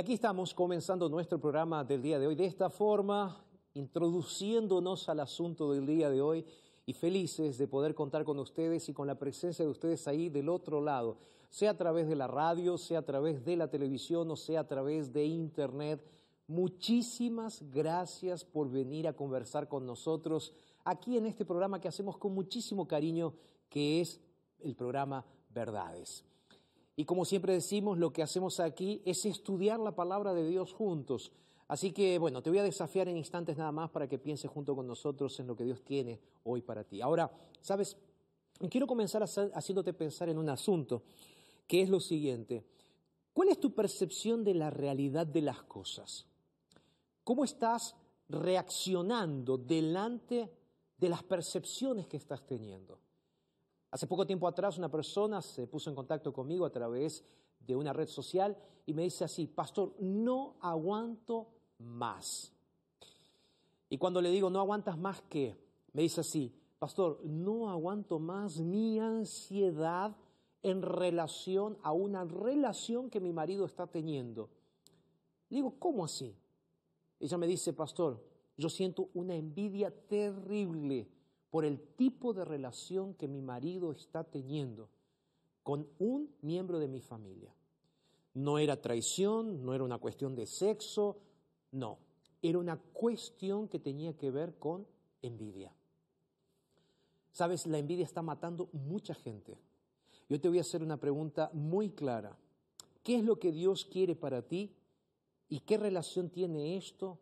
Aquí estamos comenzando nuestro programa del día de hoy de esta forma, introduciéndonos al asunto del día de hoy y felices de poder contar con ustedes y con la presencia de ustedes ahí del otro lado, sea a través de la radio, sea a través de la televisión o sea a través de internet. Muchísimas gracias por venir a conversar con nosotros aquí en este programa que hacemos con muchísimo cariño, que es el programa Verdades. Y como siempre decimos, lo que hacemos aquí es estudiar la palabra de Dios juntos. Así que, bueno, te voy a desafiar en instantes nada más para que pienses junto con nosotros en lo que Dios tiene hoy para ti. Ahora, ¿sabes? Quiero comenzar haciéndote pensar en un asunto, que es lo siguiente. ¿Cuál es tu percepción de la realidad de las cosas? ¿Cómo estás reaccionando delante de las percepciones que estás teniendo? Hace poco tiempo atrás una persona se puso en contacto conmigo a través de una red social y me dice así, pastor, no aguanto más. Y cuando le digo, no aguantas más qué, me dice así, pastor, no aguanto más mi ansiedad en relación a una relación que mi marido está teniendo. Le digo, ¿cómo así? Ella me dice, pastor, yo siento una envidia terrible por el tipo de relación que mi marido está teniendo con un miembro de mi familia. No era traición, no era una cuestión de sexo, no, era una cuestión que tenía que ver con envidia. Sabes, la envidia está matando mucha gente. Yo te voy a hacer una pregunta muy clara. ¿Qué es lo que Dios quiere para ti y qué relación tiene esto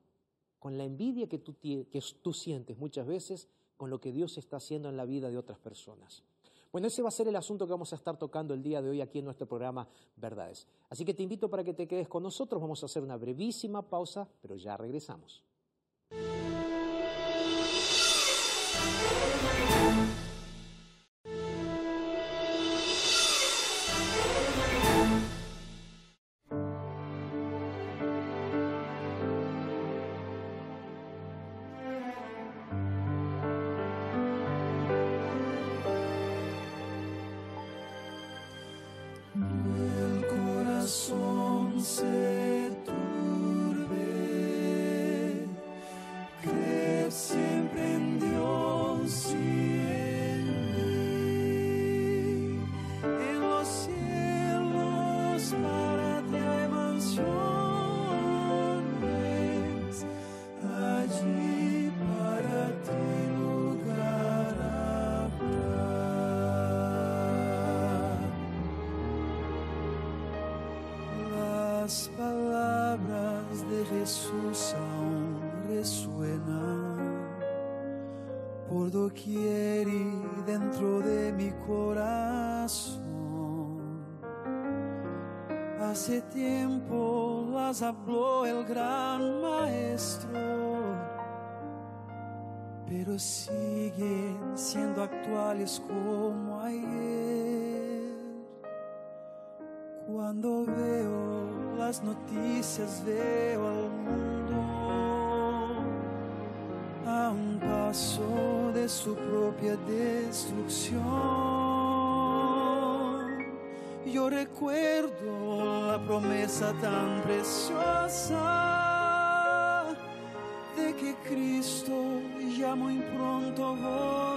con la envidia que tú, que tú sientes muchas veces con lo que Dios está haciendo en la vida de otras personas? Bueno, ese va a ser el asunto que vamos a estar tocando el día de hoy aquí en nuestro programa Verdades. Así que te invito para que te quedes con nosotros. Vamos a hacer una brevísima pausa, pero ya regresamos. Por doquier dentro de mi corazón. Hace tiempo las habló el gran maestro, pero siguen siendo actuales como ayer. Cuando veo las noticias veo al mundo su propia destrucción. Yo recuerdo la promesa tan preciosa de que Cristo ya muy pronto.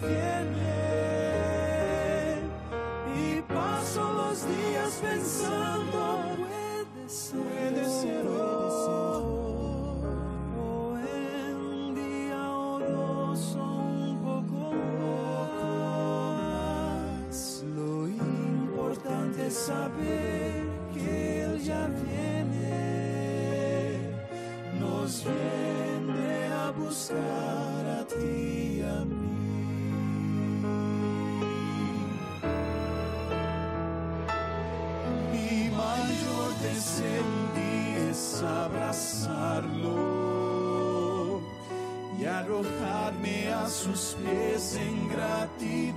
Viene. Y paso los días pensando, arrojarme a sus pies en gratitud.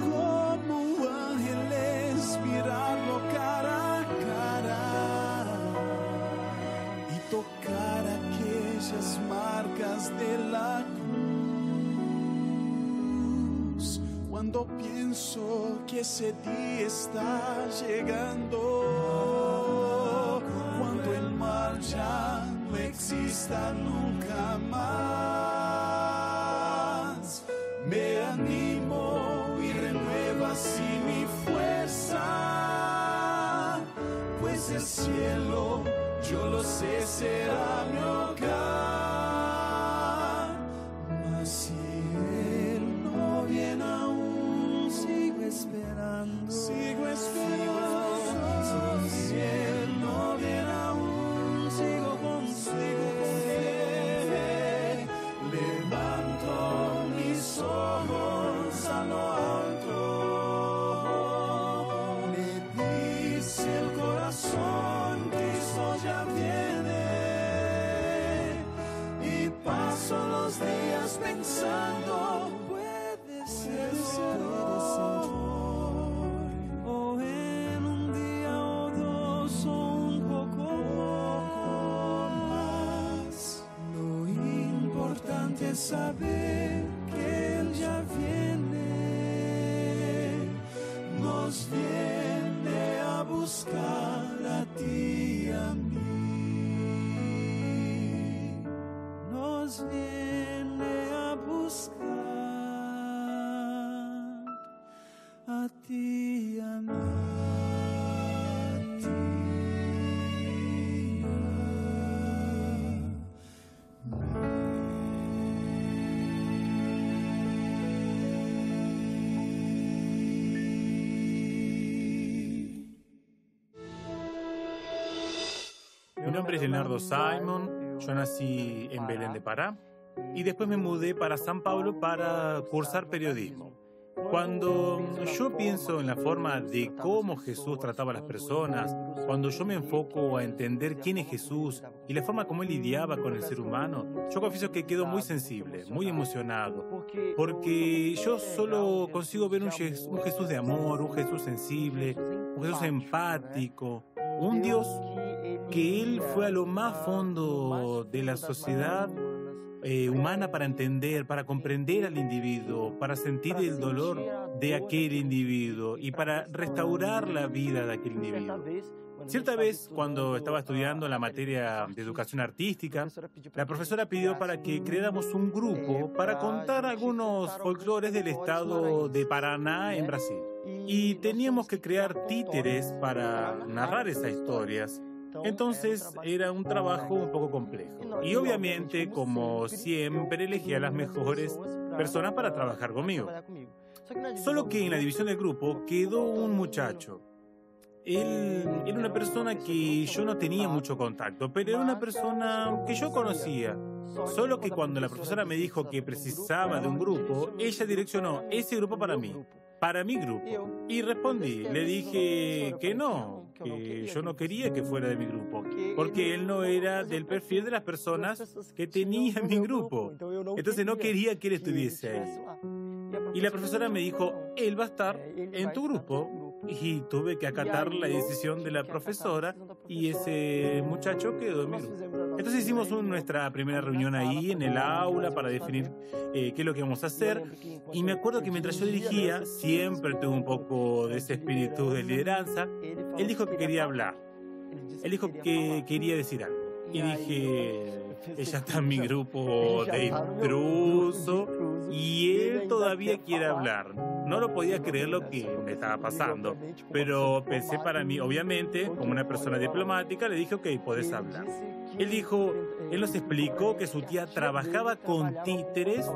Como ángeles mirarlo cara a cara y tocar aquellas marcas de la cruz. Cuando pienso que ese día está llegando, cuando el mar ya exista nunca más, me animo y renueva así mi fuerza, pues el cielo, yo lo sé, será mi. Saber que Él ya viene, nos viene nombre es Leonardo Simon, yo nací en Belén de Pará y después me mudé para San Pablo para cursar periodismo. Cuando yo pienso en la forma de cómo Jesús trataba a las personas, cuando yo me enfoco a entender quién es Jesús y la forma como él lidiaba con el ser humano, yo confieso que quedo muy sensible, muy emocionado, porque yo solo consigo ver un, Jes- un Jesús de amor, un Jesús sensible, un Jesús empático, un Dios que él fue a lo más fondo de la sociedad eh, humana para entender, para comprender al individuo, para sentir el dolor de aquel individuo y para restaurar la vida de aquel individuo. Cierta vez, cuando estaba estudiando la materia de educación artística, la profesora pidió para que creáramos un grupo para contar algunos folclores del estado de Paraná en Brasil. Y teníamos que crear títeres para narrar esas historias. Entonces era un trabajo un poco complejo. Y obviamente, como siempre, elegí a las mejores personas para trabajar conmigo. Solo que en la división del grupo quedó un muchacho. Él era una persona que yo no tenía mucho contacto, pero era una persona que yo conocía. Solo que cuando la profesora me dijo que precisaba de un grupo, ella direccionó ese grupo para mí para mi grupo. Y respondí, le dije que no, que yo no quería que fuera de mi grupo, porque él no era del perfil de las personas que tenía mi grupo. Entonces no quería que él estuviese ahí. Y la profesora me dijo, él va a estar en tu grupo y tuve que acatar la decisión de la profesora y ese muchacho quedó en mi grupo. Entonces hicimos nuestra primera reunión ahí en el aula para definir eh, qué es lo que íbamos a hacer. y me acuerdo que mientras yo dirigía siempre tuve un poco de ese espíritu de lideranza. Él dijo que quería hablar, él dijo que quería decir algo. Y dije, ella está en mi grupo de intruso y él todavía quiere hablar. No lo podía creer lo que me estaba pasando, pero pensé para mí, obviamente, como una persona diplomática, le dije, ok, puedes hablar. Él dijo, él nos explicó que su tía trabajaba con títeres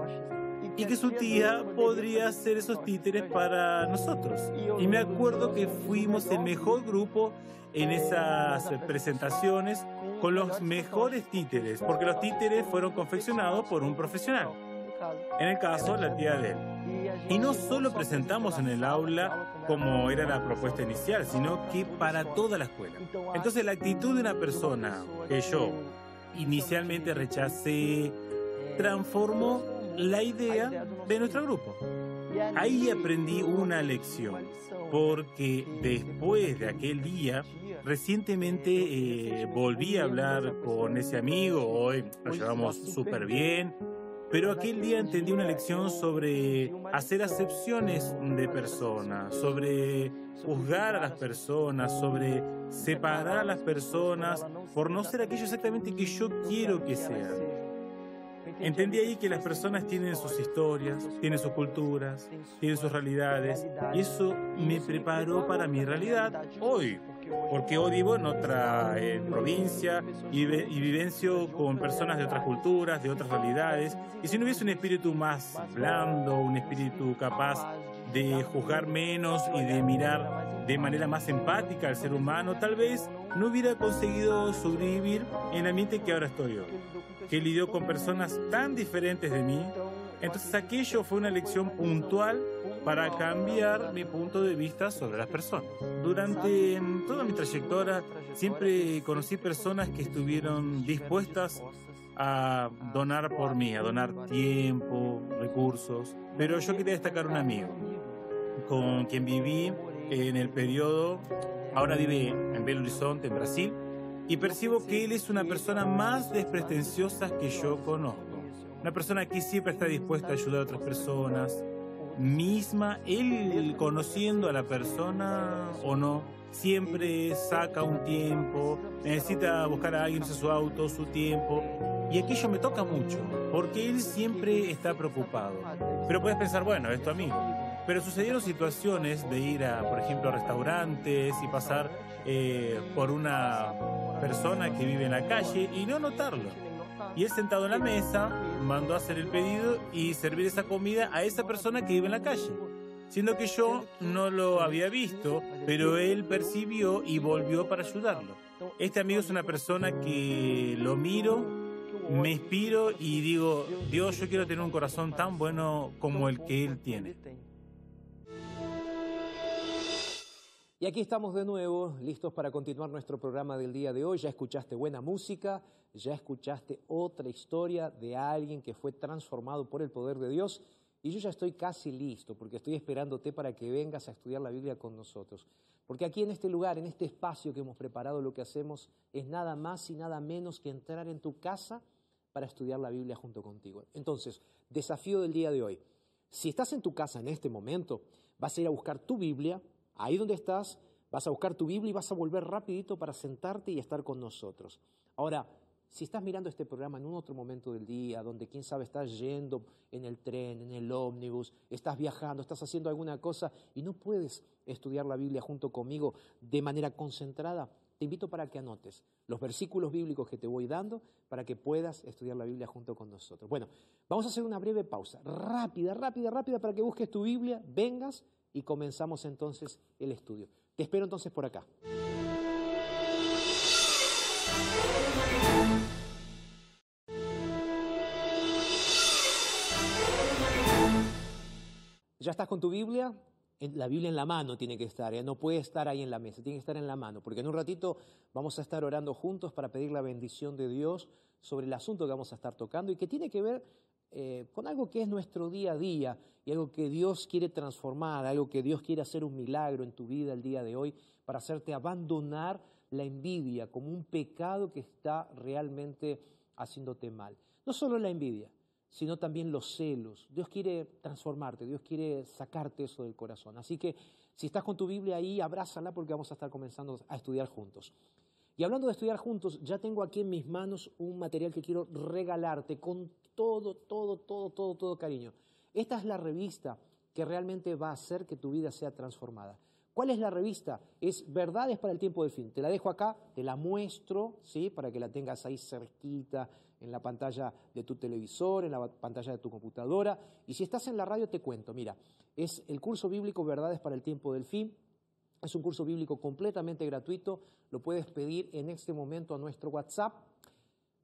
y que su tía podría hacer esos títeres para nosotros. Y me acuerdo que fuimos el mejor grupo en esas presentaciones con los mejores títeres, porque los títeres fueron confeccionados por un profesional. En el caso, la tía de él. Y no solo presentamos en el aula como era la propuesta inicial, sino que para toda la escuela. Entonces la actitud de una persona que yo inicialmente rechacé transformó la idea de nuestro grupo. Ahí aprendí una lección, porque después de aquel día, recientemente eh, volví a hablar con ese amigo, hoy nos llevamos súper bien, pero aquel día entendí una lección sobre hacer acepciones de personas, sobre juzgar a las personas, sobre separar a las personas por no ser aquello exactamente que yo quiero que sean. Entendí ahí que las personas tienen sus historias, tienen sus culturas, tienen sus realidades, y eso me preparó para mi realidad hoy, porque hoy vivo en otra provincia y, y, vivencio con personas de otras culturas, de otras realidades, y si no hubiese un espíritu más blando, un espíritu capaz de juzgar menos y de mirar de manera más empática al ser humano, tal vez no hubiera conseguido sobrevivir en el ambiente que ahora estoy hoy que lidió con personas tan diferentes de mí. Entonces aquello fue una lección puntual para cambiar mi punto de vista sobre las personas. Durante toda mi trayectoria siempre conocí personas que estuvieron dispuestas a donar por mí, a donar tiempo, recursos, pero yo quería destacar un amigo con quien viví en el periodo, ahora vive en Belo Horizonte, en Brasil, y percibo que él es una persona más despretenciosa que yo conozco. Una persona que siempre está dispuesta a ayudar a otras personas, misma, él conociendo a la persona o no, siempre saca un tiempo, necesita buscar a alguien en su auto, su tiempo, y aquello me toca mucho, porque él siempre está preocupado. Pero puedes pensar, bueno, es tu amigo. Pero sucedieron situaciones de ir a, por ejemplo, a restaurantes y pasar eh, por una persona que vive en la calle y no notarlo. Y él sentado en la mesa mandó a hacer el pedido y servir esa comida a esa persona que vive en la calle. Siendo que yo no lo había visto, pero él percibió y volvió para ayudarlo. Este amigo es una persona que lo miro, me inspiro y digo, Dios, yo quiero tener un corazón tan bueno como el que él tiene. Y aquí estamos de nuevo, listos para continuar nuestro programa del día de hoy. Ya escuchaste buena música, ya escuchaste otra historia de alguien que fue transformado por el poder de Dios. Y yo ya estoy casi listo porque estoy esperándote para que vengas a estudiar la Biblia con nosotros. Porque aquí en este lugar, en este espacio que hemos preparado, lo que hacemos es nada más y nada menos que entrar en tu casa para estudiar la Biblia junto contigo. Entonces, desafío del día de hoy. Si estás en tu casa en este momento, vas a ir a buscar tu Biblia, ahí donde estás, vas a buscar tu Biblia y vas a volver rapidito para sentarte y estar con nosotros. Ahora, si estás mirando este programa en un otro momento del día, donde quién sabe estás yendo en el tren, en el ómnibus, estás viajando, estás haciendo alguna cosa y no puedes estudiar la Biblia junto conmigo de manera concentrada, te invito para que anotes los versículos bíblicos que te voy dando para que puedas estudiar la Biblia junto con nosotros. Bueno, vamos a hacer una breve pausa, rápida, rápida, rápida, para que busques tu Biblia, vengas y comenzamos entonces el estudio. Te espero entonces por acá. ¿Ya estás con tu Biblia? La Biblia en la mano tiene que estar, ¿eh? no puede estar ahí en la mesa, tiene que estar en la mano, porque en un ratito vamos a estar orando juntos para pedir la bendición de Dios sobre el asunto que vamos a estar tocando y que tiene que ver eh, con algo que es nuestro día a día y algo que Dios quiere transformar, algo que Dios quiere hacer un milagro en tu vida el día de hoy para hacerte abandonar la envidia como un pecado que está realmente haciéndote mal. No solo la envidia, sino también los celos. Dios quiere transformarte, Dios quiere sacarte eso del corazón. Así que si estás con tu Biblia ahí, abrázala porque vamos a estar comenzando a estudiar juntos. Y hablando de estudiar juntos, ya tengo aquí en mis manos un material que quiero regalarte con todo, todo, todo, todo, todo cariño. Esta es la revista que realmente va a hacer que tu vida sea transformada. ¿Cuál es la revista? Es Verdades para el tiempo del fin. Te la dejo acá, te la muestro, ¿sí? Para que la tengas ahí cerquita, en la pantalla de tu televisor, en la pantalla de tu computadora. Y si estás en la radio, te cuento. Mira, es el curso bíblico Verdades para el tiempo del fin. Es un curso bíblico completamente gratuito. Lo puedes pedir en este momento a nuestro WhatsApp.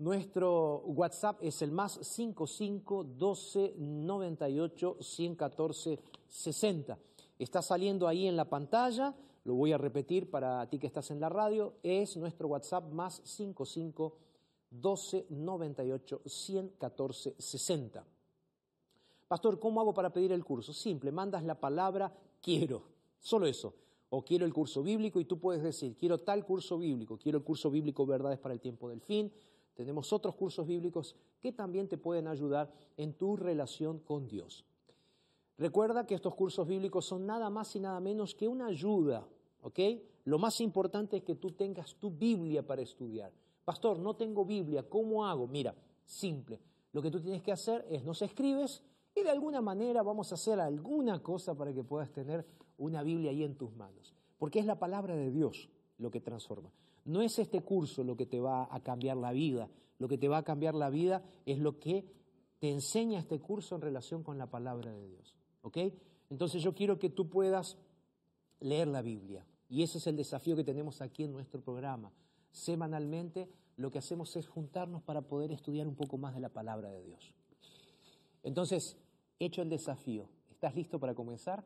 Nuestro WhatsApp es el más 55 12 98 114 60. Está saliendo ahí en la pantalla, lo voy a repetir para ti que estás en la radio, es nuestro WhatsApp más 55 12 98 114 60. Pastor, ¿cómo hago para pedir el curso? Simple, mandas la palabra quiero, solo eso. O quiero el curso bíblico y tú puedes decir, quiero tal curso bíblico, quiero el curso bíblico Verdades para el tiempo del fin. Tenemos otros cursos bíblicos que también te pueden ayudar en tu relación con Dios. Recuerda que estos cursos bíblicos son nada más y nada menos que una ayuda, ¿ok? Lo más importante es que tú tengas tu Biblia para estudiar. Pastor, no tengo Biblia, ¿cómo hago? Mira, simple. Lo que tú tienes que hacer es nos escribes y de alguna manera vamos a hacer alguna cosa para que puedas tener una Biblia ahí en tus manos. Porque es la palabra de Dios lo que transforma. No es este curso lo que te va a cambiar la vida. Lo que te va a cambiar la vida es lo que te enseña este curso en relación con la palabra de Dios. ¿Ok? Entonces yo quiero que tú puedas leer la Biblia. Y ese es el desafío que tenemos aquí en nuestro programa semanalmente lo que hacemos es juntarnos para poder estudiar un poco más de la palabra de Dios. Entonces, hecho el desafío, ¿estás listo para comenzar?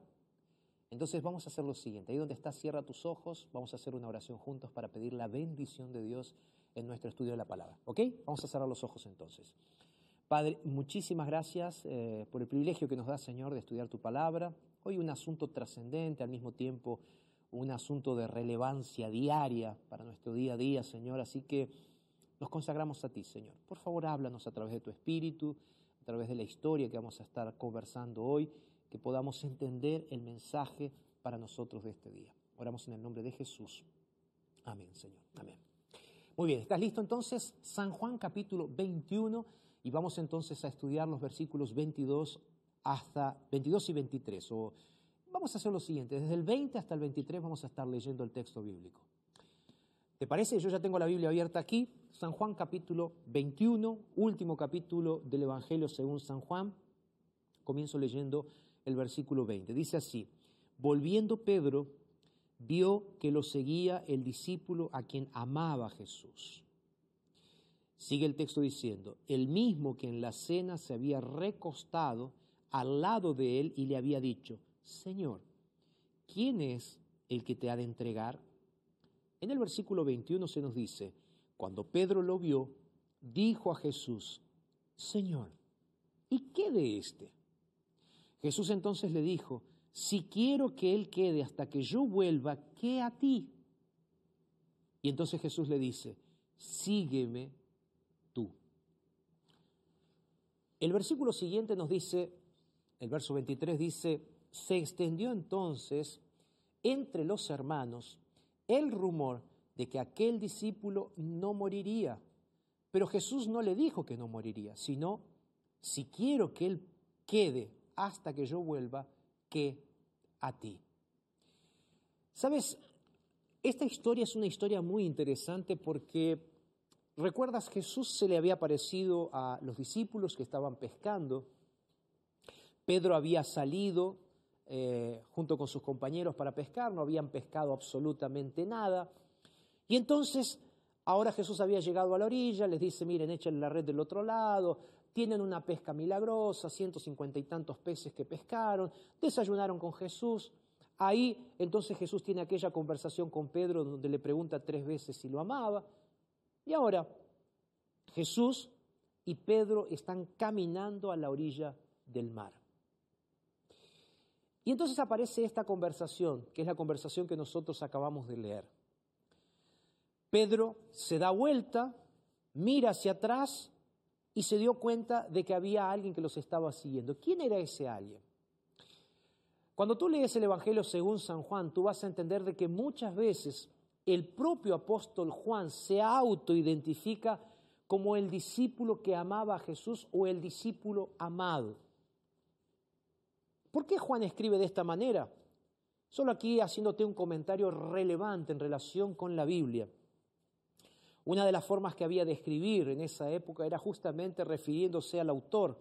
Entonces vamos a hacer lo siguiente, ahí donde estás, cierra tus ojos, vamos a hacer una oración juntos para pedir la bendición de Dios en nuestro estudio de la palabra. ¿Ok? Vamos a cerrar los ojos entonces. Padre, muchísimas gracias eh, por el privilegio que nos da, Señor, de estudiar tu palabra. Hoy un asunto trascendente, al mismo tiempo un asunto de relevancia diaria para nuestro día a día, Señor. Así que nos consagramos a ti, Señor. Por favor, háblanos a través de tu espíritu, a través de la historia que vamos a estar conversando hoy, que podamos entender el mensaje para nosotros de este día. Oramos en el nombre de Jesús. Amén, Señor. Amén. Muy bien, ¿estás listo entonces? San Juan capítulo 21 y vamos entonces a estudiar los versículos 22 hasta 22 y 23 o Vamos a hacer lo siguiente, desde el 20 hasta el 23 vamos a estar leyendo el texto bíblico. ¿Te parece? Yo ya tengo la Biblia abierta aquí, San Juan capítulo 21, último capítulo del Evangelio según San Juan. Comienzo leyendo el versículo 20. Dice así, volviendo Pedro, vio que lo seguía el discípulo a quien amaba Jesús. Sigue el texto diciendo, el mismo que en la cena se había recostado al lado de él y le había dicho, Señor, ¿quién es el que te ha de entregar? En el versículo 21 se nos dice, cuando Pedro lo vio, dijo a Jesús, Señor, ¿y qué de éste? Jesús entonces le dijo, si quiero que él quede hasta que yo vuelva, ¿qué a ti? Y entonces Jesús le dice, sígueme tú. El versículo siguiente nos dice, el verso 23 dice, se extendió entonces entre los hermanos el rumor de que aquel discípulo no moriría. Pero Jesús no le dijo que no moriría, sino, si quiero que él quede hasta que yo vuelva, que a ti. Sabes, esta historia es una historia muy interesante porque, recuerdas, Jesús se le había aparecido a los discípulos que estaban pescando. Pedro había salido eh, junto con sus compañeros para pescar, no habían pescado absolutamente nada. Y entonces, ahora Jesús había llegado a la orilla, les dice, miren, echen la red del otro lado, tienen una pesca milagrosa, ciento cincuenta y tantos peces que pescaron, desayunaron con Jesús. Ahí entonces Jesús tiene aquella conversación con Pedro donde le pregunta tres veces si lo amaba. Y ahora Jesús y Pedro están caminando a la orilla del mar. Y entonces aparece esta conversación, que es la conversación que nosotros acabamos de leer. Pedro se da vuelta, mira hacia atrás y se dio cuenta de que había alguien que los estaba siguiendo. ¿Quién era ese alguien? Cuando tú lees el Evangelio según San Juan, tú vas a entender de que muchas veces el propio apóstol Juan se autoidentifica como el discípulo que amaba a Jesús o el discípulo amado. ¿Por qué Juan escribe de esta manera? Solo aquí haciéndote un comentario relevante en relación con la Biblia. Una de las formas que había de escribir en esa época era justamente refiriéndose al autor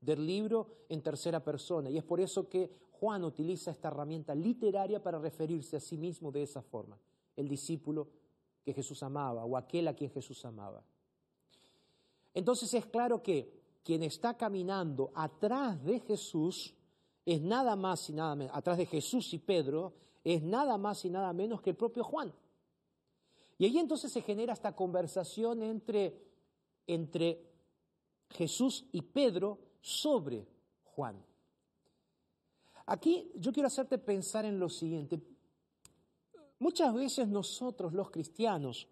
del libro en tercera persona. Y es por eso que Juan utiliza esta herramienta literaria para referirse a sí mismo de esa forma, el discípulo que Jesús amaba o aquel a quien Jesús amaba. Entonces es claro que quien está caminando atrás de Jesús es nada más y nada menos, atrás de Jesús y Pedro, es nada más y nada menos que el propio Juan. Y ahí entonces se genera esta conversación entre, entre Jesús y Pedro sobre Juan. Aquí yo quiero hacerte pensar en lo siguiente. Muchas veces nosotros los cristianos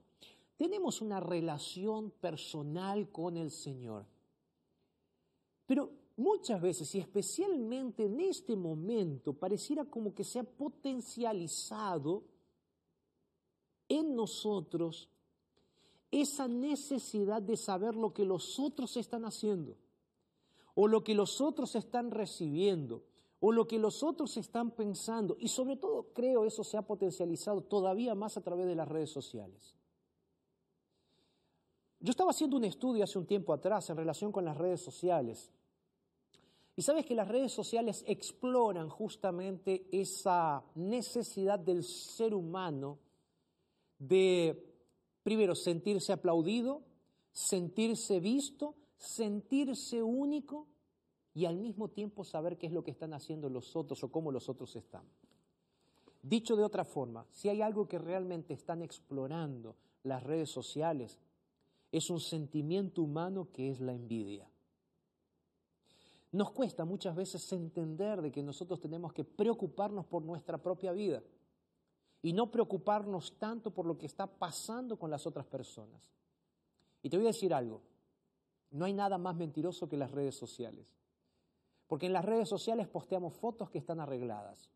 tenemos una relación personal con el Señor. Pero muchas veces, y especialmente en este momento, pareciera como que se ha potencializado en nosotros esa necesidad de saber lo que los otros están haciendo o lo que los otros están recibiendo, o lo que los otros están pensando. Y sobre todo creo eso se ha potencializado todavía más a través de las redes sociales. Yo estaba haciendo un estudio hace un tiempo atrás en relación con las redes sociales. Y sabes que las redes sociales exploran justamente esa necesidad del ser humano de, primero, sentirse aplaudido, sentirse visto sentirse único y al mismo tiempo saber qué es lo que están haciendo los otros o cómo los otros están. Dicho de otra forma, si hay algo que realmente están explorando las redes sociales, es un sentimiento humano que es la envidia. Nos cuesta muchas veces entender de que nosotros tenemos que preocuparnos por nuestra propia vida y no preocuparnos tanto por lo que está pasando con las otras personas. Y te voy a decir algo, no hay nada más mentiroso que las redes sociales. Porque en las redes sociales posteamos fotos que están arregladas.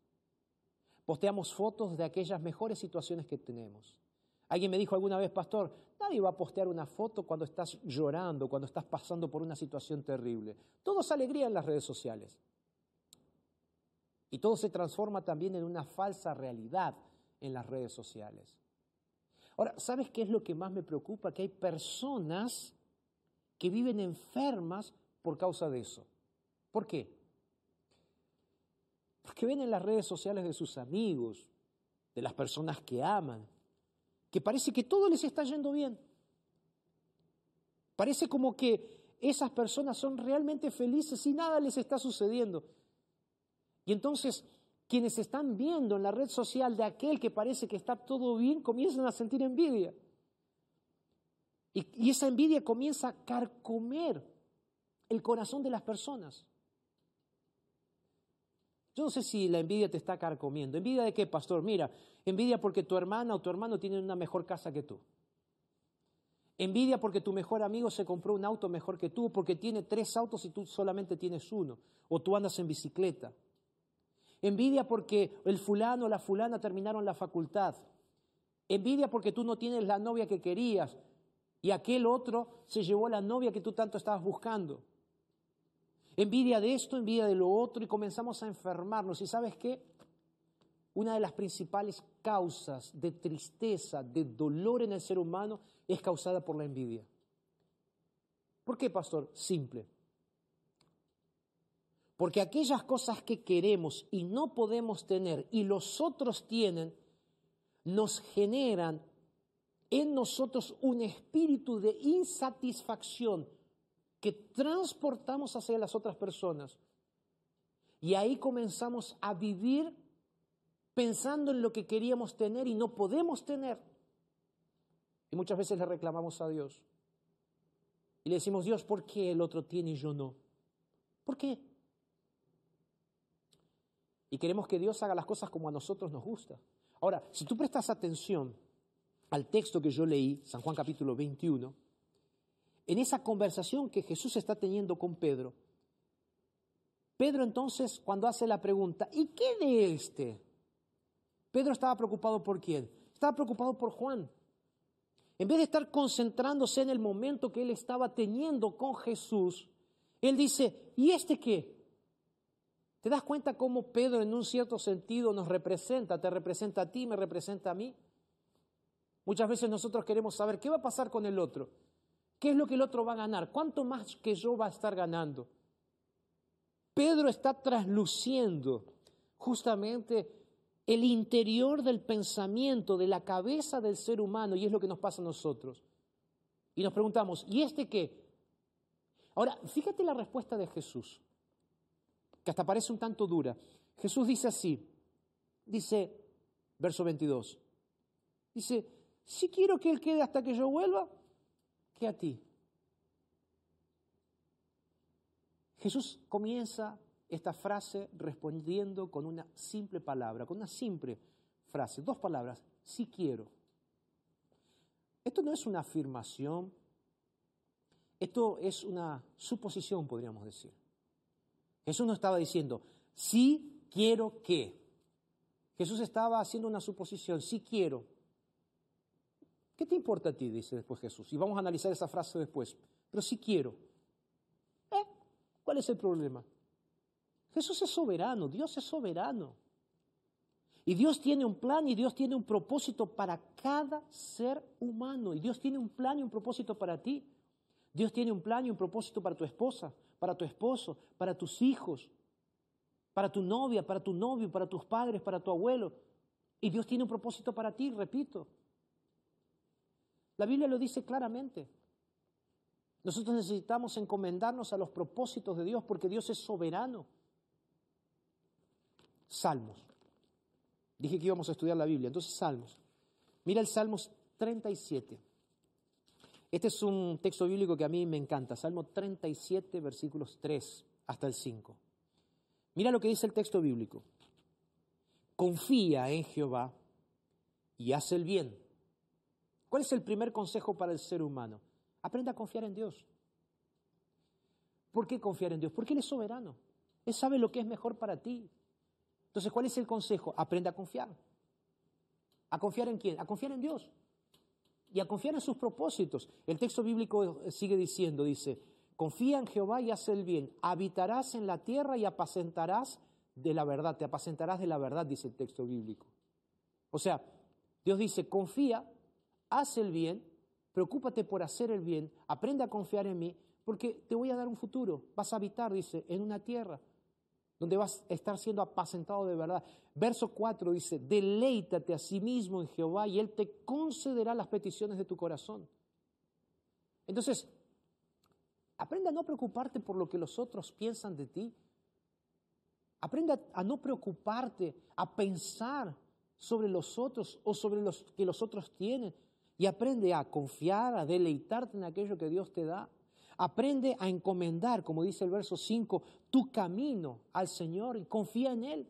Posteamos fotos de aquellas mejores situaciones que tenemos. Alguien me dijo alguna vez, pastor, nadie va a postear una foto cuando estás llorando, cuando estás pasando por una situación terrible. Todo es alegría en las redes sociales. Y todo se transforma también en una falsa realidad en las redes sociales. Ahora, ¿sabes qué es lo que más me preocupa? Que hay personas que viven enfermas por causa de eso. ¿Por qué? Porque ven en las redes sociales de sus amigos, de las personas que aman, que parece que todo les está yendo bien. Parece como que esas personas son realmente felices y nada les está sucediendo. Y entonces quienes están viendo en la red social de aquel que parece que está todo bien comienzan a sentir envidia. Y, esa envidia comienza a carcomer el corazón de las personas. Yo no sé si la envidia te está carcomiendo. ¿Envidia de qué, pastor? Mira, envidia porque tu hermana o tu hermano tienen una mejor casa que tú. Envidia porque tu mejor amigo se compró un auto mejor que tú, porque tiene tres autos y tú solamente tienes uno, o tú andas en bicicleta. Envidia porque el fulano o la fulana terminaron la facultad. Envidia porque tú no tienes la novia que querías y aquel otro se llevó la novia que tú tanto estabas buscando. Envidia de esto, envidia de lo otro y comenzamos a enfermarnos. ¿Y sabes qué? Una de las principales causas de tristeza, de dolor en el ser humano es causada por la envidia. ¿Por qué, pastor? Simple. Porque aquellas cosas que queremos y no podemos tener y los otros tienen, nos generan en nosotros un espíritu de insatisfacción que transportamos hacia las otras personas. Y ahí comenzamos a vivir pensando en lo que queríamos tener y no podemos tener. Y muchas veces le reclamamos a Dios. Y le decimos, Dios, ¿por qué el otro tiene y yo no? ¿Por qué? Y queremos que Dios haga las cosas como a nosotros nos gusta. Ahora, si tú prestas atención al texto que yo leí, San Juan capítulo 21, en esa conversación que Jesús está teniendo con Pedro, Pedro entonces cuando hace la pregunta, ¿y qué de este? Pedro estaba preocupado por quién? Estaba preocupado por Juan. En vez de estar concentrándose en el momento que él estaba teniendo con Jesús, él dice, ¿y este qué? ¿Te das cuenta cómo Pedro en un cierto sentido nos representa? Te representa a ti, me representa a mí. Muchas veces nosotros queremos saber qué va a pasar con el otro. ¿Qué es lo que el otro va a ganar? ¿Cuánto más que yo va a estar ganando? Pedro está trasluciendo justamente el interior del pensamiento, de la cabeza del ser humano, y es lo que nos pasa a nosotros. Y nos preguntamos, ¿y este qué? Ahora, fíjate la respuesta de Jesús, que hasta parece un tanto dura. Jesús dice así, dice, verso 22, dice, si quiero que Él quede hasta que yo vuelva, que a ti. Jesús comienza esta frase respondiendo con una simple palabra, con una simple frase, dos palabras, si quiero. Esto no es una afirmación, esto es una suposición, podríamos decir. Jesús no estaba diciendo, sí quiero que. Jesús estaba haciendo una suposición, sí quiero. ¿Qué te importa a ti? Dice después Jesús. Y vamos a analizar esa frase después. Pero sí quiero. ¿Eh? ¿Cuál es el problema? Jesús es soberano, Dios es soberano. Y Dios tiene un plan y Dios tiene un propósito para cada ser humano. Y Dios tiene un plan y un propósito para ti. Dios tiene un plan y un propósito para tu esposa, para tu esposo, para tus hijos, para tu novia, para tu novio, para tus padres, para tu abuelo. Y Dios tiene un propósito para ti, repito. La Biblia lo dice claramente. Nosotros necesitamos encomendarnos a los propósitos de Dios porque Dios es soberano. Salmos. Dije que íbamos a estudiar la Biblia, entonces Salmos. Mira el Salmos 37. Este es un texto bíblico que a mí me encanta, Salmo 37, versículos 3 hasta el 5. Mira lo que dice el texto bíblico. Confía en Jehová y haz el bien ¿Cuál es el primer consejo para el ser humano? Aprenda a confiar en Dios. ¿Por qué confiar en Dios? Porque Él es soberano. Él sabe lo que es mejor para ti. Entonces, ¿cuál es el consejo? Aprenda a confiar. ¿A confiar en quién? A confiar en Dios. Y a confiar en sus propósitos. El texto bíblico sigue diciendo, dice, confía en Jehová y haz el bien. Habitarás en la tierra y apacentarás de la verdad. Te apacentarás de la verdad, dice el texto bíblico. O sea, Dios dice, confía haz el bien, preocúpate por hacer el bien, aprende a confiar en mí, porque te voy a dar un futuro. Vas a habitar, dice, en una tierra donde vas a estar siendo apacentado de verdad. Verso 4 dice, deleítate a sí mismo en Jehová y Él te concederá las peticiones de tu corazón. Entonces, aprende a no preocuparte por lo que los otros piensan de ti. Aprende a no preocuparte, a pensar sobre los otros o sobre los que los otros tienen, y aprende a confiar, a deleitarte en aquello que Dios te da. Aprende a encomendar, como dice el verso 5, tu camino al Señor y confía en Él.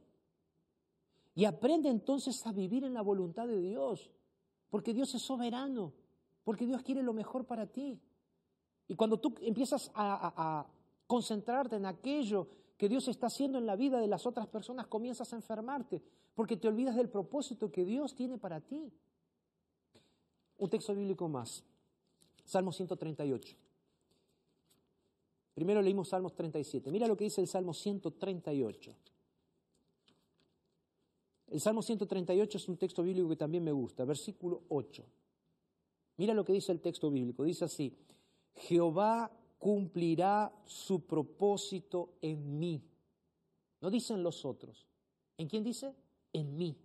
Y aprende entonces a vivir en la voluntad de Dios, porque Dios es soberano. Porque Dios quiere lo mejor para ti. Y cuando tú empiezas a, a- concentrarte en aquello que Dios está haciendo en la vida de las otras personas, comienzas a enfermarte, porque te olvidas del propósito que Dios tiene para ti. Un texto bíblico más, Salmo 138. Primero leímos Salmos 37. Mira lo que dice el Salmo 138. El Salmo 138 es un texto bíblico que también me gusta, versículo 8. Mira lo que dice el texto bíblico. Dice así, Jehová cumplirá su propósito en mí. No dicen los otros. ¿En quién dice? En mí.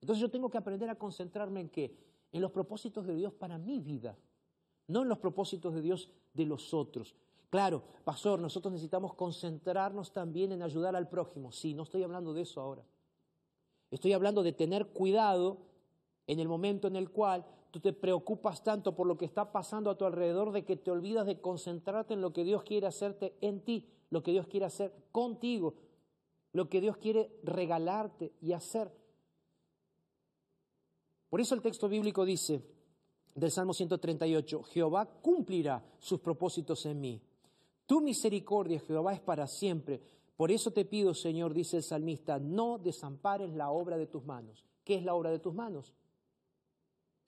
Entonces yo tengo que aprender a concentrarme en qué? En los propósitos de Dios para mi vida, no en los propósitos de Dios de los otros. Claro, pastor, nosotros necesitamos concentrarnos también en ayudar al prójimo. Sí, no estoy hablando de eso ahora. Estoy hablando de tener cuidado en el momento en el cual tú te preocupas tanto por lo que está pasando a tu alrededor de que te olvidas de concentrarte en lo que Dios quiere hacerte en ti, lo que Dios quiere hacer contigo, lo que Dios quiere regalarte y hacer. Por eso el texto bíblico dice del Salmo 138, Jehová cumplirá sus propósitos en mí. Tu misericordia, Jehová, es para siempre. Por eso te pido, Señor, dice el salmista, no desampares la obra de tus manos. ¿Qué es la obra de tus manos?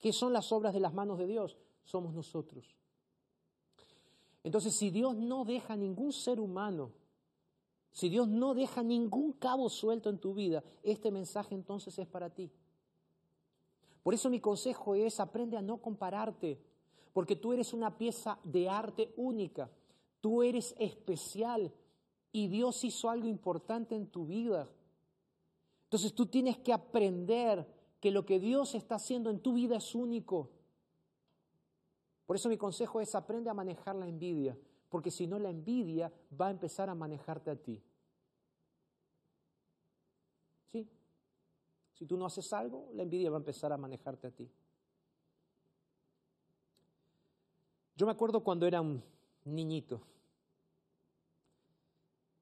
¿Qué son las obras de las manos de Dios? Somos nosotros. Entonces, si Dios no deja ningún ser humano, si Dios no deja ningún cabo suelto en tu vida, este mensaje entonces es para ti. Por eso mi consejo es, aprende a no compararte, porque tú eres una pieza de arte única, tú eres especial y Dios hizo algo importante en tu vida. Entonces tú tienes que aprender que lo que Dios está haciendo en tu vida es único. Por eso mi consejo es, aprende a manejar la envidia, porque si no la envidia va a empezar a manejarte a ti. ¿Sí? Si tú no haces algo, la envidia va a empezar a manejarte a ti. Yo me acuerdo cuando era un niñito.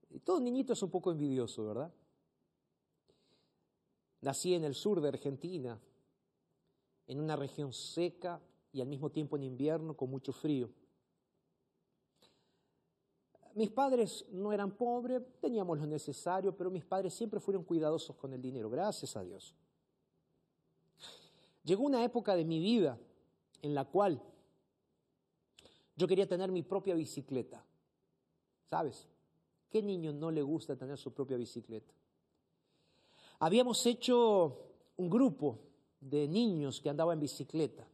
Y todo niñito es un poco envidioso, ¿verdad? Nací en el sur de Argentina, en una región seca y al mismo tiempo en invierno con mucho frío. Mis padres no eran pobres, teníamos lo necesario, pero mis padres siempre fueron cuidadosos con el dinero, gracias a Dios. Llegó una época de mi vida en la cual yo quería tener mi propia bicicleta. ¿Sabes? ¿Qué niño no le gusta tener su propia bicicleta? Habíamos hecho un grupo de niños que andaba en bicicleta.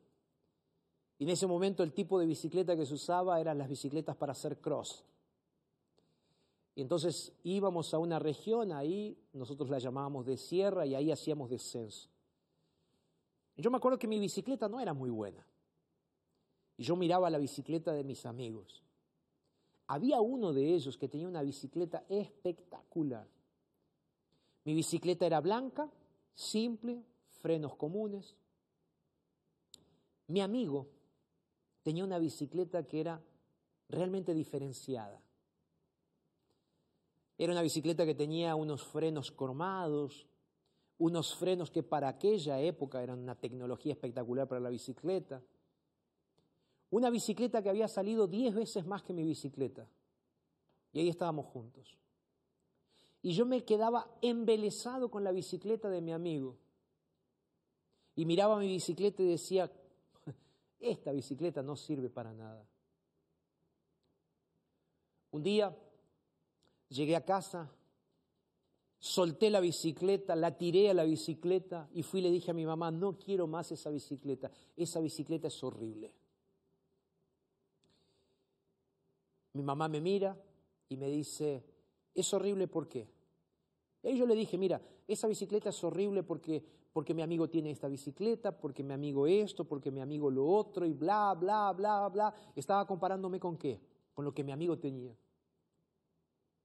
Y en ese momento el tipo de bicicleta que se usaba eran las bicicletas para hacer cross. Y entonces íbamos a una región, ahí nosotros la llamábamos de sierra y ahí hacíamos descenso. Yo me acuerdo que mi bicicleta no era muy buena. Y yo miraba la bicicleta de mis amigos. Había uno de ellos que tenía una bicicleta espectacular. Mi bicicleta era blanca, simple, frenos comunes. Mi amigo tenía una bicicleta que era realmente diferenciada. Era una bicicleta que tenía unos frenos cromados, unos frenos que para aquella época eran una tecnología espectacular para la bicicleta. Una bicicleta que había salido diez veces más que mi bicicleta. Y ahí estábamos juntos. Y yo me quedaba embelesado con la bicicleta de mi amigo. Y miraba mi bicicleta y decía, esta bicicleta no sirve para nada. Un día llegué a casa, solté la bicicleta, la tiré a la bicicleta y fui y le dije a mi mamá, no quiero más esa bicicleta, esa bicicleta es horrible. Mi mamá me mira y me dice, ¿es horrible por qué? Y yo le dije, mira, esa bicicleta es horrible porque, porque mi amigo tiene esta bicicleta, porque mi amigo esto, porque mi amigo lo otro, y bla, bla, bla, bla. Estaba comparándome con qué? Con lo que mi amigo tenía.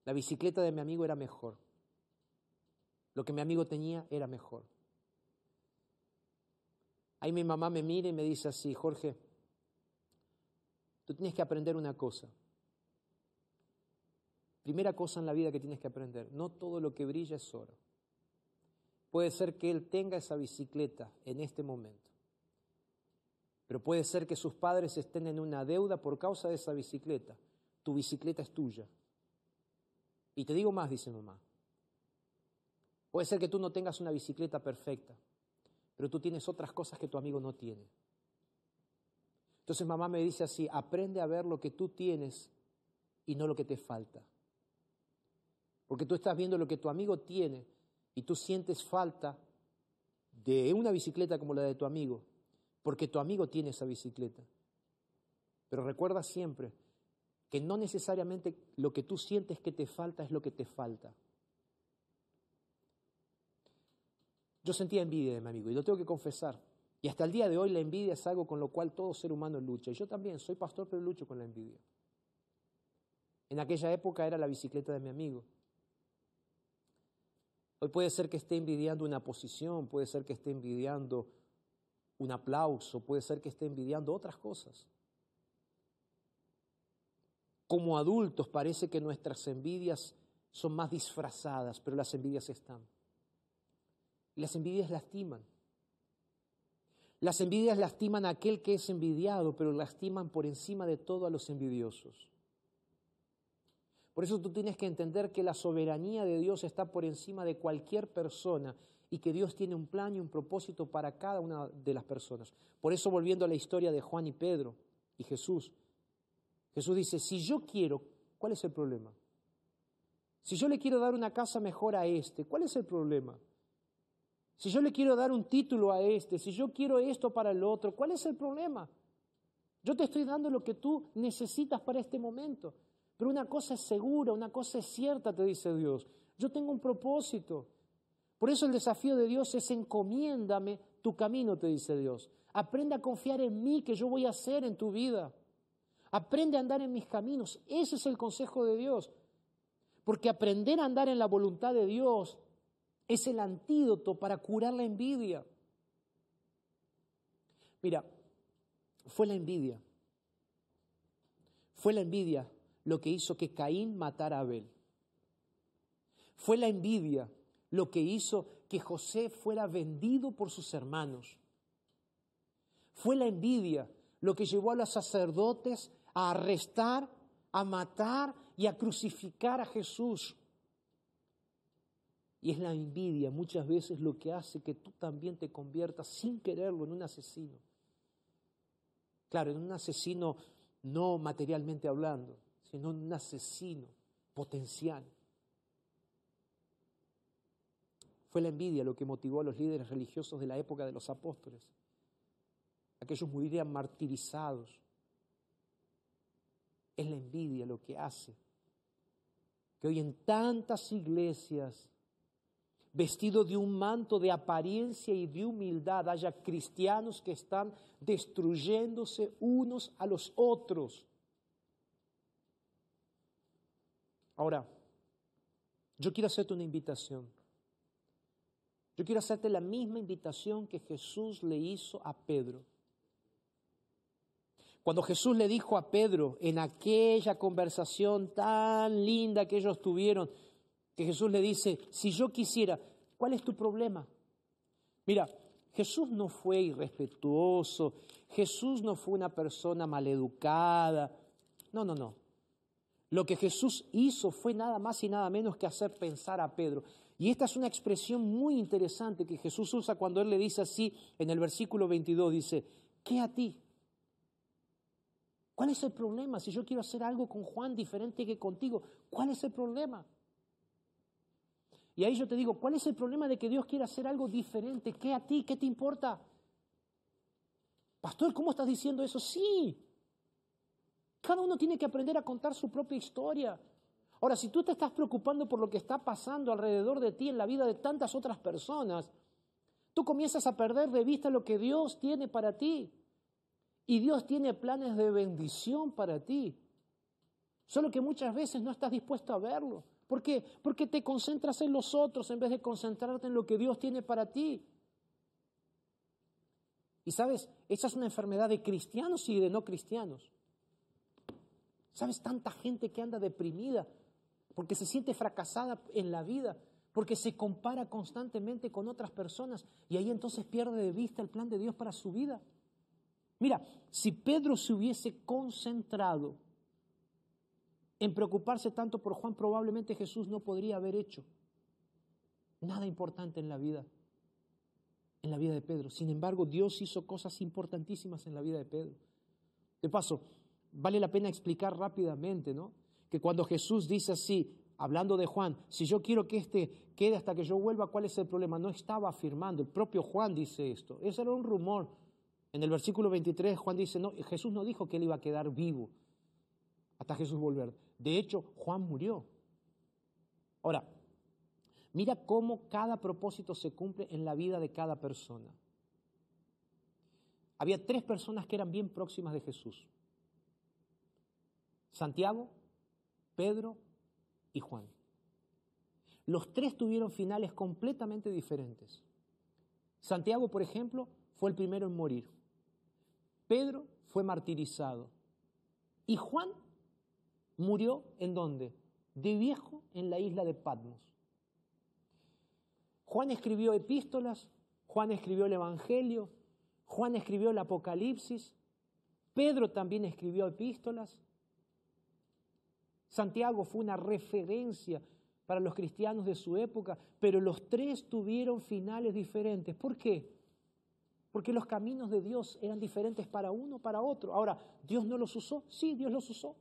La bicicleta de mi amigo era mejor. Lo que mi amigo tenía era mejor. Ahí mi mamá me mira y me dice así, Jorge, tú tienes que aprender una cosa. Primera cosa en la vida que tienes que aprender, no todo lo que brilla es oro. Puede ser que él tenga esa bicicleta en este momento, Pero puede ser que sus padres estén en una deuda por causa de esa bicicleta. Tu bicicleta es tuya. Y te digo más, dice mamá. Puede ser que tú no tengas una bicicleta perfecta, pero tú tienes otras cosas que tu amigo no tiene. Entonces mamá me dice así, aprende a ver lo que tú tienes y no lo que te falta. Porque tú estás viendo lo que tu amigo tiene y tú sientes falta de una bicicleta como la de tu amigo, porque tu amigo tiene esa bicicleta. Pero recuerda siempre que no necesariamente lo que tú sientes que te falta es lo que te falta. Yo sentía envidia de mi amigo y lo tengo que confesar. Y hasta el día de hoy la envidia es algo con lo cual todo ser humano lucha. Y yo también soy pastor, pero lucho con la envidia. En aquella época era la bicicleta de mi amigo. Hoy puede ser que esté envidiando una posición, puede ser que esté envidiando un aplauso, puede ser que esté envidiando otras cosas. Como adultos parece que nuestras envidias son más disfrazadas, pero las envidias están. Las envidias lastiman. Las envidias lastiman a aquel que es envidiado, pero lastiman por encima de todo a los envidiosos. Por eso tú tienes que entender que la soberanía de Dios está por encima de cualquier persona y que Dios tiene un plan y un propósito para cada una de las personas. Por eso volviendo a la historia de Juan y Pedro y Jesús, Jesús dice, si yo quiero, ¿cuál es el problema? Si yo le quiero dar una casa mejor a este, ¿cuál es el problema? Si yo le quiero dar un título a este, si yo quiero esto para el otro, ¿cuál es el problema? Yo te estoy dando lo que tú necesitas para este momento. Pero una cosa es segura, una cosa es cierta, te dice Dios. Yo tengo un propósito. Por eso el desafío de Dios es encomiéndame tu camino, te dice Dios. Aprende a confiar en mí, que yo voy a hacer en tu vida. Aprende a andar en mis caminos. Ese es el consejo de Dios. Porque aprender a andar en la voluntad de Dios es el antídoto para curar la envidia. Mira, fue la envidia. Fue la envidia lo que hizo que Caín matara a Abel. Fue la envidia lo que hizo que José fuera vendido por sus hermanos. Fue la envidia lo que llevó a los sacerdotes a arrestar, a matar y a crucificar a Jesús. Y es la envidia muchas veces lo que hace que tú también te conviertas sin quererlo en un asesino. Claro, en un asesino no materialmente hablando, sino en un asesino potencial. Fue la envidia lo que motivó a los líderes religiosos de la época de los apóstoles. Aquellos morirían martirizados. Es la envidia lo que hace que hoy en tantas iglesias, vestido de un manto de apariencia y de humildad, haya cristianos que están destruyéndose unos a los otros. Ahora, yo quiero hacerte una invitación. Yo quiero hacerte la misma invitación que Jesús le hizo a Pedro. Cuando Jesús le dijo a Pedro en aquella conversación tan linda que ellos tuvieron, que Jesús le dice, si yo quisiera, ¿cuál es tu problema? Mira, Jesús no fue irrespetuoso, Jesús no fue una persona maleducada, no, no, no. Lo que Jesús hizo fue nada más y nada menos que hacer pensar a Pedro. Y esta es una expresión muy interesante que Jesús usa cuando Él le dice así en el versículo 22, dice, ¿qué a ti? ¿Cuál es el problema? Si yo quiero hacer algo con Juan diferente que contigo, ¿cuál es el problema? Y ahí yo te digo, ¿cuál es el problema de que Dios quiera hacer algo diferente? ¿Qué a ti? ¿Qué te importa? Pastor, ¿cómo estás diciendo eso? Sí, cada uno tiene que aprender a contar su propia historia. Ahora, si tú te estás preocupando por lo que está pasando alrededor de ti en la vida de tantas otras personas, tú comienzas a perder de vista lo que Dios tiene para ti. Y Dios tiene planes de bendición para ti. Solo que muchas veces no estás dispuesto a verlo. ¿Por qué? Porque te concentras en los otros en vez de concentrarte en lo que Dios tiene para ti. Y sabes, esa es una enfermedad de cristianos y de no cristianos. ¿Sabes? Tanta gente que anda deprimida porque se siente fracasada en la vida, porque se compara constantemente con otras personas y ahí entonces pierde de vista el plan de Dios para su vida. Mira, si Pedro se hubiese concentrado en preocuparse tanto por Juan, probablemente Jesús no podría haber hecho nada importante en la vida, en la vida de Pedro. Sin embargo, Dios hizo cosas importantísimas en la vida de Pedro. De paso, vale la pena explicar rápidamente, ¿no? Que cuando Jesús dice así, hablando de Juan, si yo quiero que este quede hasta que yo vuelva, ¿cuál es el problema? No estaba afirmando, el propio Juan dice esto. Ese era un rumor. En el versículo 23 Juan dice, no, Jesús no dijo que él iba a quedar vivo hasta Jesús volver. De hecho, Juan murió. Ahora, mira cómo cada propósito se cumple en la vida de cada persona. Había tres personas que eran bien próximas de Jesús. Santiago, Pedro y Juan. Los tres tuvieron finales completamente diferentes. Santiago, por ejemplo, fue el primero en morir. Pedro fue martirizado. Y Juan murió en dónde? De viejo en la isla de Patmos. Juan escribió epístolas, Juan escribió el Evangelio, Juan escribió el Apocalipsis, Pedro también escribió epístolas, Santiago fue una referencia para los cristianos de su época, pero los tres tuvieron finales diferentes. ¿Por qué? Porque los caminos de Dios eran diferentes para uno, para otro. Ahora, ¿Dios no los usó? Sí, Dios los usó.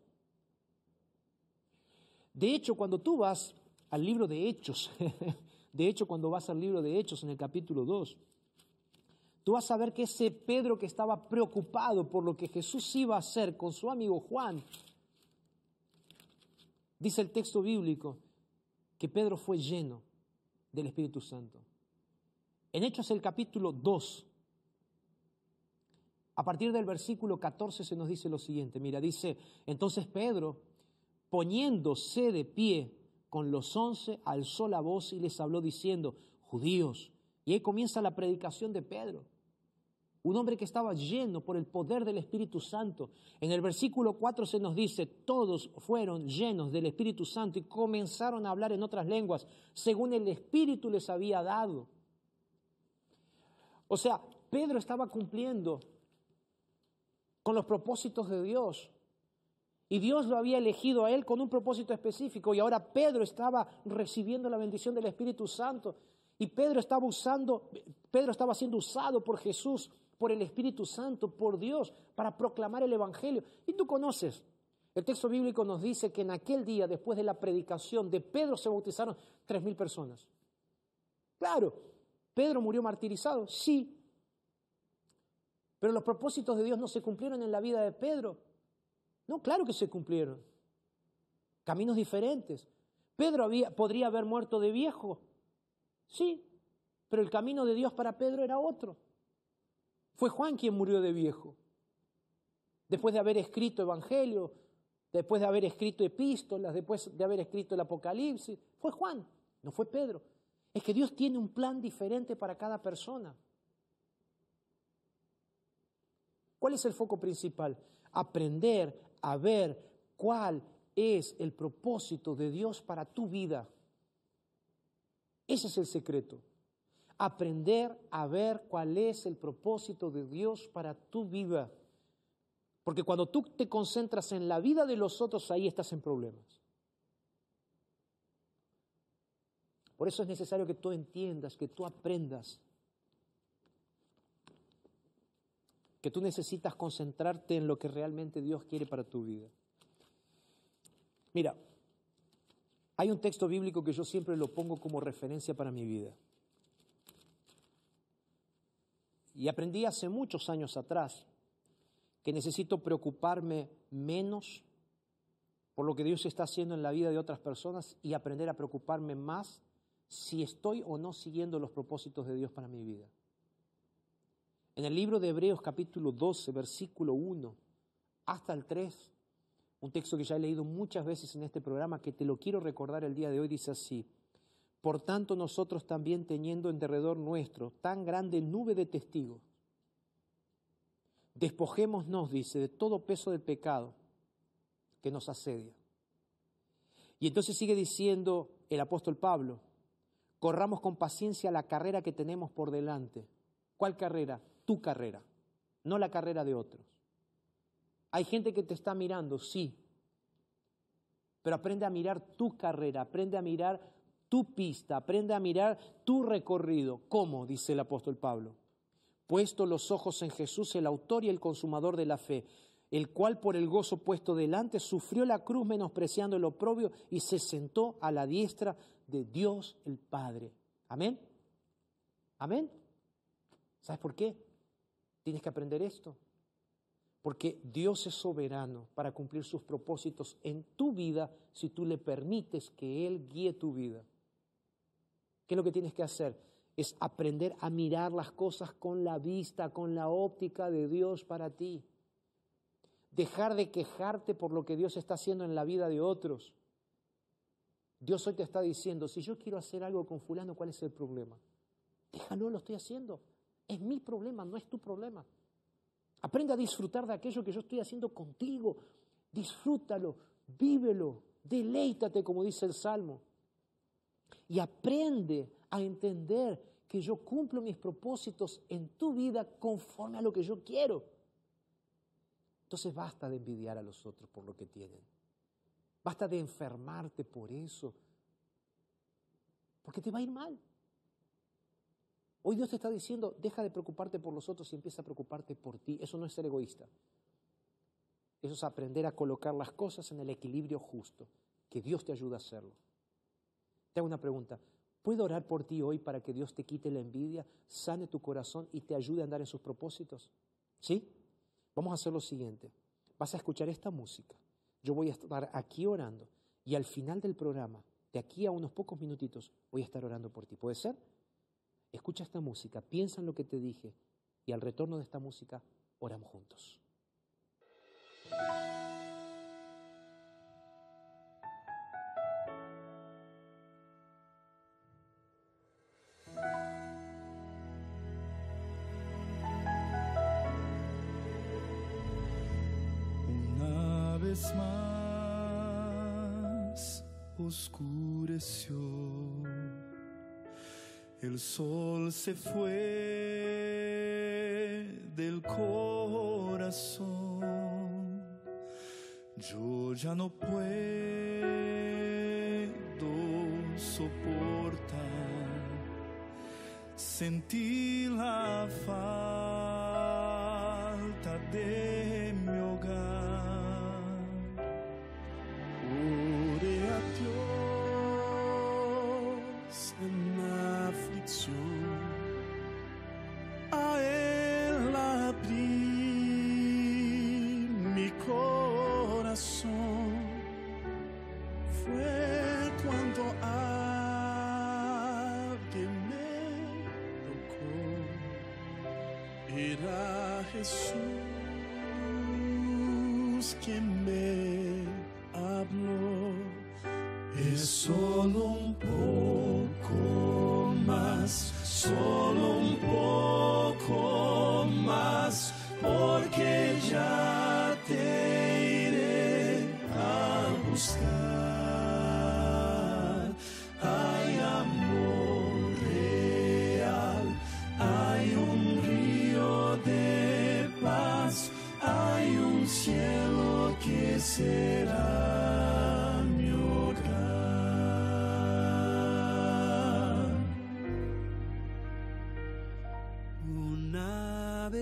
De hecho, cuando tú vas al libro de Hechos, de hecho, cuando vas al libro de Hechos en el capítulo 2, tú vas a ver que ese Pedro que estaba preocupado por lo que Jesús iba a hacer con su amigo Juan, Dice el texto bíblico que Pedro fue lleno del Espíritu Santo. En Hechos el capítulo 2, a partir del versículo 14 se nos dice lo siguiente, mira, dice, entonces Pedro, poniéndose de pie con los once, alzó la voz y les habló diciendo, judíos, y ahí comienza la predicación de Pedro. Un hombre que estaba lleno por el poder del Espíritu Santo. En el versículo 4 se nos dice, todos fueron llenos del Espíritu Santo y comenzaron a hablar en otras lenguas, según el Espíritu les había dado. O sea, Pedro estaba cumpliendo con los propósitos de Dios. Y Dios lo había elegido a él con un propósito específico. Y ahora Pedro estaba recibiendo la bendición del Espíritu Santo. Y Pedro estaba usando, Pedro estaba siendo usado por Jesús por el Espíritu Santo, por Dios, para proclamar el Evangelio. Y tú conoces, el texto bíblico nos dice que en aquel día, después de la predicación de Pedro, se bautizaron tres mil personas. Claro, Pedro murió martirizado, sí, pero los propósitos de Dios no se cumplieron en la vida de Pedro. No, claro que se cumplieron. Caminos diferentes. Pedro había, podría haber muerto de viejo, sí, pero el camino de Dios para Pedro era otro. Fue Juan quien murió de viejo. Después de haber escrito Evangelio, después de haber escrito epístolas, después de haber escrito el Apocalipsis, fue Juan, no fue Pedro. Es que Dios tiene un plan diferente para cada persona. ¿Cuál es el foco principal? Aprender a ver cuál es el propósito de Dios para tu vida. Ese es el secreto aprender a ver cuál es el propósito de Dios para tu vida. Porque cuando tú te concentras en la vida de los otros, ahí estás en problemas. Por eso es necesario que tú entiendas, que tú aprendas, que tú necesitas concentrarte en lo que realmente Dios quiere para tu vida. Mira, hay un texto bíblico que yo siempre lo pongo como referencia para mi vida. Y aprendí hace muchos años atrás que necesito preocuparme menos por lo que Dios está haciendo en la vida de otras personas y aprender a preocuparme más si estoy o no siguiendo los propósitos de Dios para mi vida. En el libro de Hebreos capítulo 12, versículo 1 hasta el 3, un texto que ya he leído muchas veces en este programa, que te lo quiero recordar el día de hoy, dice así, por tanto, nosotros también teniendo en derredor nuestro tan grande nube de testigos, despojémonos, dice, de todo peso del pecado que nos asedia. Y entonces sigue diciendo el apóstol Pablo, corramos con paciencia la carrera que tenemos por delante. ¿Cuál carrera? Tu carrera. no la carrera de otros. Hay gente que te está mirando, sí, pero aprende a mirar tu carrera, aprende a mirar tu pista, aprende a mirar tu recorrido. ¿Cómo? dice el apóstol Pablo. Puesto los ojos en Jesús, el autor y el consumador de la fe, el cual por el gozo puesto delante sufrió la cruz menospreciando el oprobio y se sentó a la diestra de Dios el Padre. Amén. Amén. ¿Sabes por qué? Tienes que aprender esto. Porque Dios es soberano para cumplir sus propósitos en tu vida si tú le permites que Él guíe tu vida. ¿Qué es lo que tienes que hacer? Es aprender a mirar las cosas con la vista, con la óptica de Dios para ti. Dejar de quejarte por lo que Dios está haciendo en la vida de otros. Dios hoy te está diciendo, si yo quiero hacer algo con fulano, ¿cuál es el problema? Déjalo, lo estoy haciendo. Es mi problema, no es tu problema. Aprende a disfrutar de aquello que yo estoy haciendo contigo. Disfrútalo, vívelo, deleítate, como dice el Salmo. Y aprende a entender que yo cumplo mis propósitos en tu vida conforme a lo que yo quiero. Entonces basta de envidiar a los otros por lo que tienen. Basta de enfermarte por eso. Porque te va a ir mal. Hoy Dios te está diciendo, deja de preocuparte por los otros y empieza a preocuparte por ti. Eso no es ser egoísta. Eso es aprender a colocar las cosas en el equilibrio justo. Que Dios te ayude a hacerlo. Te hago una pregunta. ¿Puedo orar por ti hoy para que Dios te quite la envidia, sane tu corazón y te ayude a andar en sus propósitos? ¿Sí? Vamos a hacer lo siguiente. Vas a escuchar esta música. Yo voy a estar aquí orando y al final del programa, de aquí a unos pocos minutitos, voy a estar orando por ti. ¿Puede ser? Escucha esta música, piensa en lo que te dije y al retorno de esta música oramos juntos. El sol se fue del corazón, yo ya no puedo soportar Sentí la falta de más, solo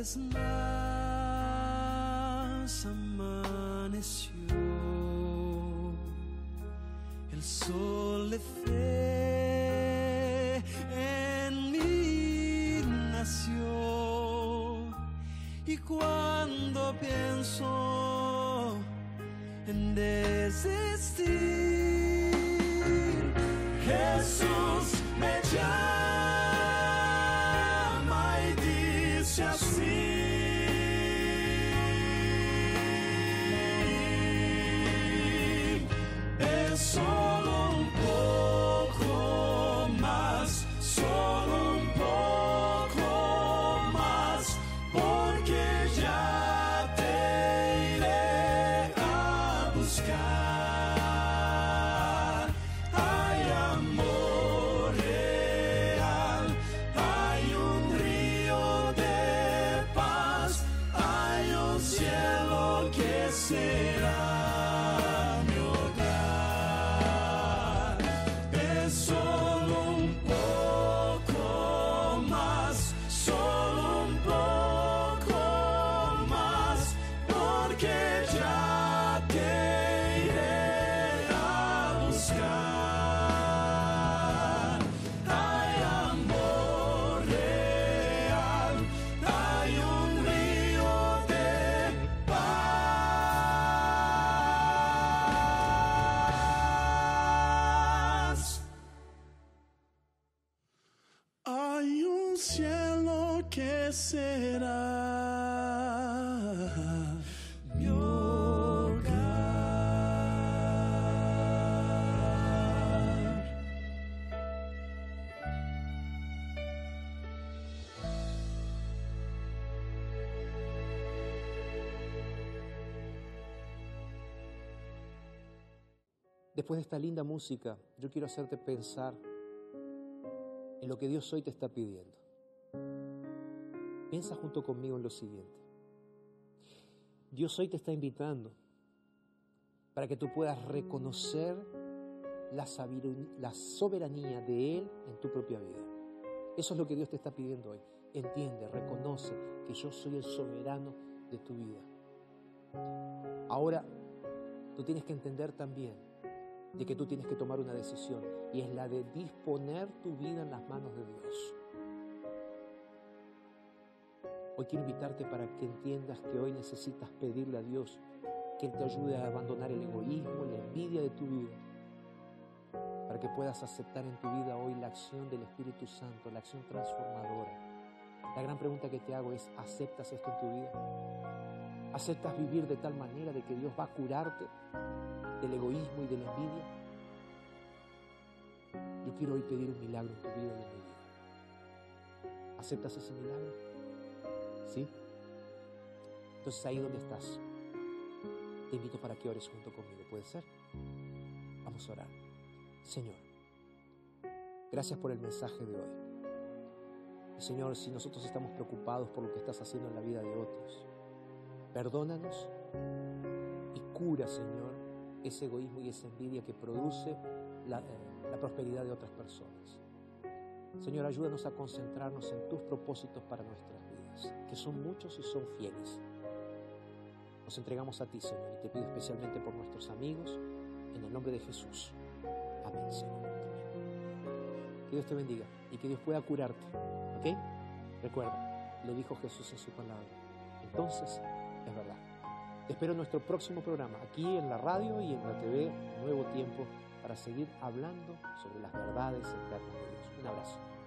vez más amaneció, el sol de fe en mí nació. Y cuando pienso en desistir, Jesús me llama Es Después de esta linda música, yo quiero hacerte pensar en lo que Dios hoy te está pidiendo. Piensa junto conmigo en lo siguiente. Dios hoy te está invitando para que tú puedas reconocer la, soberanía de Él en tu propia vida. Eso es lo que Dios te está pidiendo hoy. Entiende, reconoce que yo soy el soberano de tu vida. Ahora, tú tienes que entender también de que tú tienes que tomar una decisión y es la de disponer tu vida en las manos de Dios. Hoy quiero invitarte para que entiendas que hoy necesitas pedirle a Dios que Él te ayude a abandonar el egoísmo, la envidia de tu vida, para que puedas aceptar en tu vida hoy la acción del Espíritu Santo, la acción transformadora. La gran pregunta que te hago es, ¿aceptas esto en tu vida? ¿Aceptas vivir de tal manera de que Dios va a curarte del egoísmo y de la envidia? Yo quiero hoy pedir un milagro en tu vida y en mi vida. ¿Aceptas ese milagro? ¿Sí? Entonces ahí donde estás, te invito para que ores junto conmigo. ¿Puede ser? Vamos a orar. Señor, gracias por el mensaje de hoy. Señor, si nosotros estamos preocupados por lo que estás haciendo en la vida de otros, perdónanos y cura, Señor, ese egoísmo y esa envidia que produce la, eh, la prosperidad de otras personas. Señor, ayúdanos a concentrarnos en tus propósitos para nuestras vidas, que son muchos y son fieles. Nos entregamos a ti, Señor, y te pido especialmente por nuestros amigos, en el nombre de Jesús. Amén, Señor. Que Dios te bendiga y que Dios pueda curarte. ¿Ok? Recuerda, lo dijo Jesús en su palabra. Entonces, es verdad. Te espero en nuestro próximo programa, aquí en la radio y en la TV Nuevo Tiempo, para seguir hablando sobre las verdades eternas de Dios. Un abrazo.